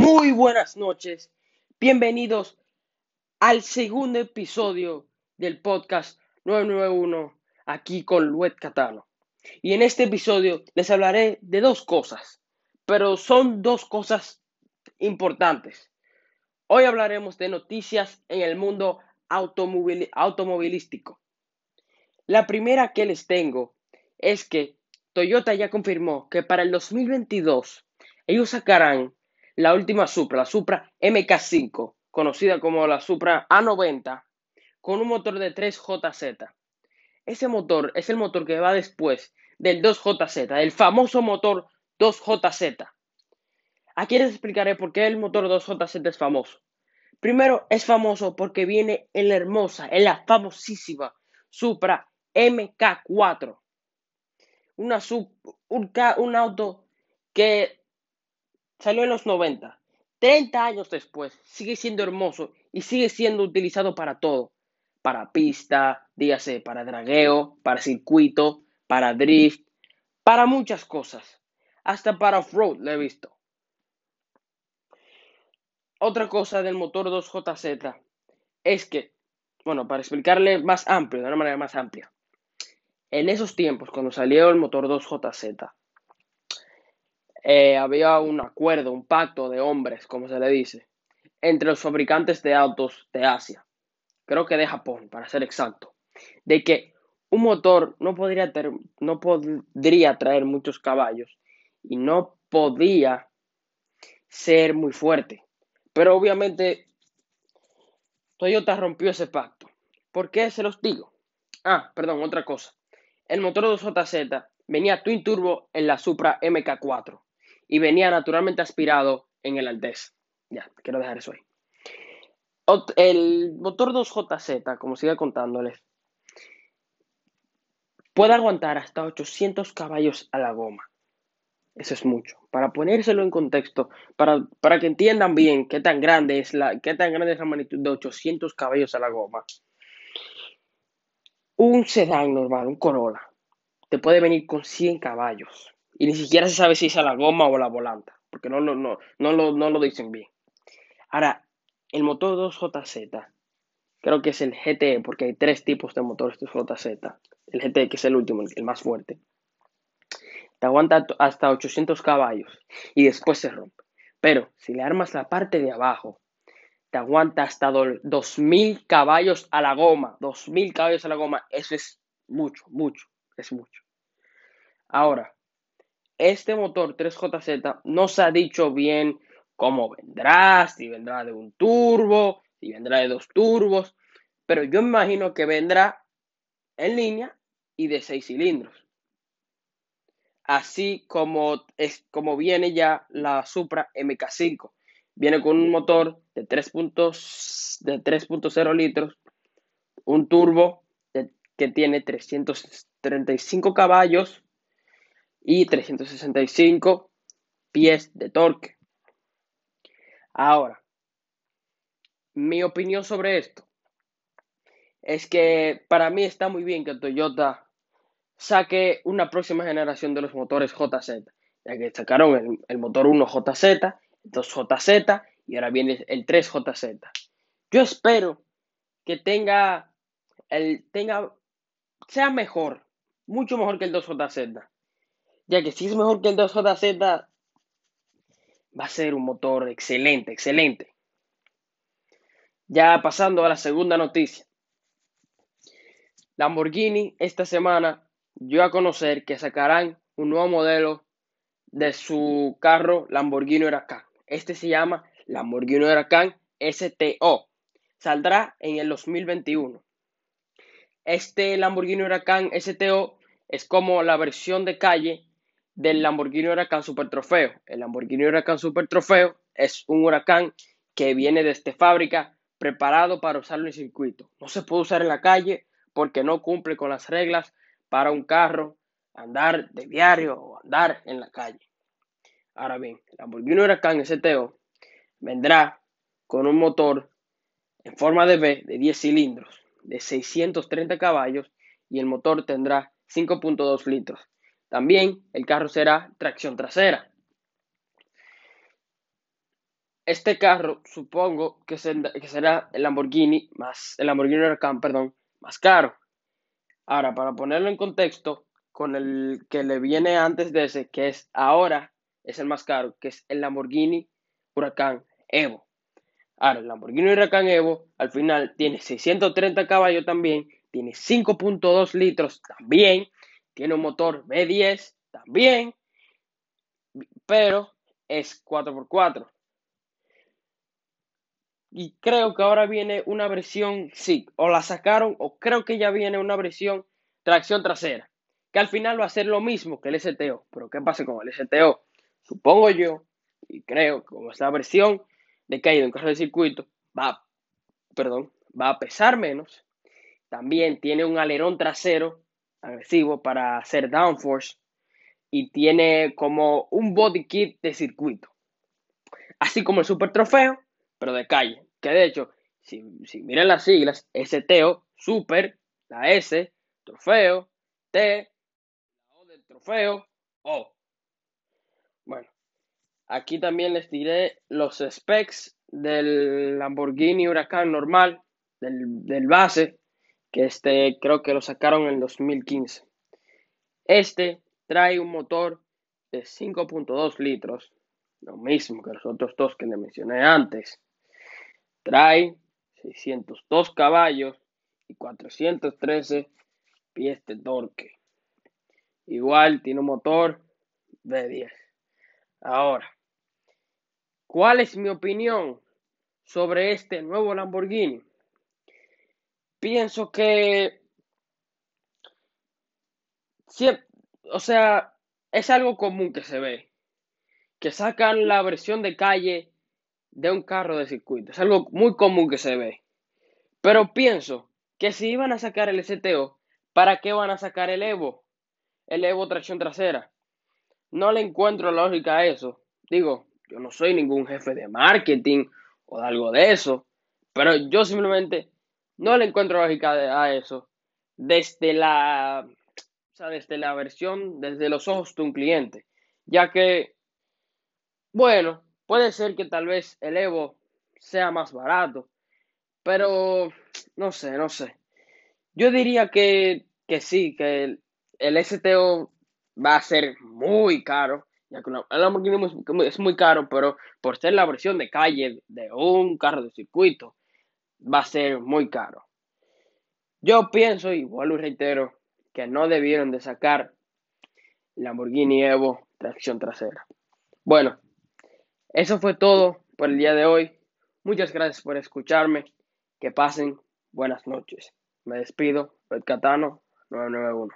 Muy buenas noches, bienvenidos al segundo episodio del podcast 991 aquí con Luet Catano. Y en este episodio les hablaré de dos cosas, pero son dos cosas importantes. Hoy hablaremos de noticias en el mundo automovilístico. La primera que les tengo es que Toyota ya confirmó que para el 2022 ellos sacarán la última Supra, la Supra MK5, conocida como la Supra A90, con un motor de 3JZ. Ese motor es el motor que va después del 2JZ, el famoso motor 2JZ. Aquí les explicaré por qué el motor 2JZ es famoso. Primero, es famoso porque viene en la hermosa, en la famosísima Supra MK4. Una un, un auto que Salió en los 90. 30 años después, sigue siendo hermoso y sigue siendo utilizado para todo. Para pista, dígase, para dragueo, para circuito, para drift, para muchas cosas. Hasta para off-road lo he visto. Otra cosa del motor 2JZ es que, bueno, para explicarle más amplio, de una manera más amplia, en esos tiempos, cuando salió el motor 2JZ, eh, había un acuerdo, un pacto de hombres, como se le dice, entre los fabricantes de autos de Asia, creo que de Japón, para ser exacto, de que un motor no podría, no podría traer muchos caballos y no podía ser muy fuerte. Pero obviamente Toyota rompió ese pacto. ¿Por qué se los digo? Ah, perdón, otra cosa. El motor 2JZ venía twin turbo en la Supra MK4 y venía naturalmente aspirado en el Altés. Ya, quiero dejar eso ahí. El motor 2JZ, como sigue contándoles, puede aguantar hasta 800 caballos a la goma. Eso es mucho. Para ponérselo en contexto, para, para que entiendan bien qué tan grande es la, qué tan grande es la magnitud de 800 caballos a la goma. Un sedán normal, un Corolla, te puede venir con 100 caballos. Y ni siquiera se sabe si es a la goma o a la volanta, porque no, no, no, lo, no lo dicen bien. Ahora, el motor 2JZ, creo que es el GTE, porque hay tres tipos de motores 2JZ. El GTE, que es el último, el más fuerte. Te aguanta hasta 800 caballos y después se rompe. Pero si le armas la parte de abajo, te aguanta hasta 2000 caballos a la goma. 2000 caballos a la goma, eso es mucho, mucho, es mucho. Ahora, este motor 3JZ no se ha dicho bien cómo vendrá, si vendrá de un turbo, si vendrá de dos turbos, pero yo imagino que vendrá en línea y de seis cilindros. Así como, es, como viene ya la Supra MK5. Viene con un motor de 3.0 litros, un turbo que tiene 335 caballos y 365 pies de torque. Ahora, mi opinión sobre esto es que para mí está muy bien que Toyota saque una próxima generación de los motores JZ, ya que sacaron el, motor 1JZ, el 2JZ y ahora viene el 3JZ. Yo espero que tenga el tenga sea mejor, mucho mejor que el 2JZ ya que si es mejor que el 2JZ, va a ser un motor excelente, excelente. Ya pasando a la segunda noticia. Lamborghini esta semana dio a conocer que sacarán un nuevo modelo de su carro Lamborghini Huracan. Este se llama Lamborghini Huracan STO. Saldrá en el 2021. Este Lamborghini Huracan STO es como la versión de calle del Lamborghini Huracán Super Trofeo. El Lamborghini Huracán Super Trofeo es un huracán que viene de esta fábrica preparado para usarlo en circuito. No se puede usar en la calle porque no cumple con las reglas para un carro andar de diario o andar en la calle. Ahora bien, el Lamborghini Huracán STO vendrá con un motor en forma de V de 10 cilindros de 630 caballos y el motor tendrá 5.2 litros también el carro será tracción trasera. este carro supongo que, será el Lamborghini más, el Lamborghini Huracán, perdón, más caro. Ahora, para ponerlo en contexto, con el que le viene antes de ese, que es ahora, es el más caro, que es el Lamborghini Huracán Evo. Ahora, el Lamborghini Huracán Evo al final tiene 630 caballos también, tiene 5.2 litros también, tiene un motor V10 también, pero es 4x4. Y creo que ahora viene una versión, sí, o la sacaron, o creo que ya viene una versión tracción trasera, que al final va a ser lo mismo que el STO. Pero ¿qué pasa con el STO? Supongo yo, y creo que como esta versión de caído en carro de circuito, va, perdón, va a pesar menos. También tiene un alerón trasero agresivo para hacer downforce y tiene como un body kit de circuito. Así como el Super Trofeo, pero de calle. Que de hecho, si, miran las siglas, STO, Super, la S, Trofeo, T, O del Trofeo, O. Bueno, aquí también les diré los specs del Lamborghini Huracán normal, del, del base, que este creo que lo sacaron en 2015. Este trae un motor de 5.2 litros, lo mismo que los otros dos que le mencioné antes. Trae 602 caballos y 413 pies de torque. Igual tiene un motor de 10. Ahora, ¿cuál es mi opinión sobre este nuevo Lamborghini? Pienso que, o sea, es algo común que se ve, que sacan la versión de calle de un carro de circuito. Es algo muy común que se ve. Pero pienso que si iban a sacar el STO, ¿para qué van a sacar el Evo? El Evo tracción trasera. No le encuentro lógica a eso. Digo, yo no soy ningún jefe de marketing o de algo de eso, pero yo simplemente no le encuentro lógica a eso. Desde la, o sea, desde la versión, desde los ojos de un cliente. Ya que, bueno, Puede ser que tal vez el Evo sea más barato, pero no sé, no sé. Yo diría que, sí, que el, STO va a ser muy caro, ya que el Lamborghini es muy caro, pero por ser la versión de calle de un carro de circuito, va a ser muy caro. Yo pienso, y vuelvo y reitero, que no debieron de sacar Lamborghini Evo tracción trasera. Bueno, eso fue todo por el día de hoy. Muchas gracias por escucharme. Que pasen buenas noches. Me despido, Red Catano 991.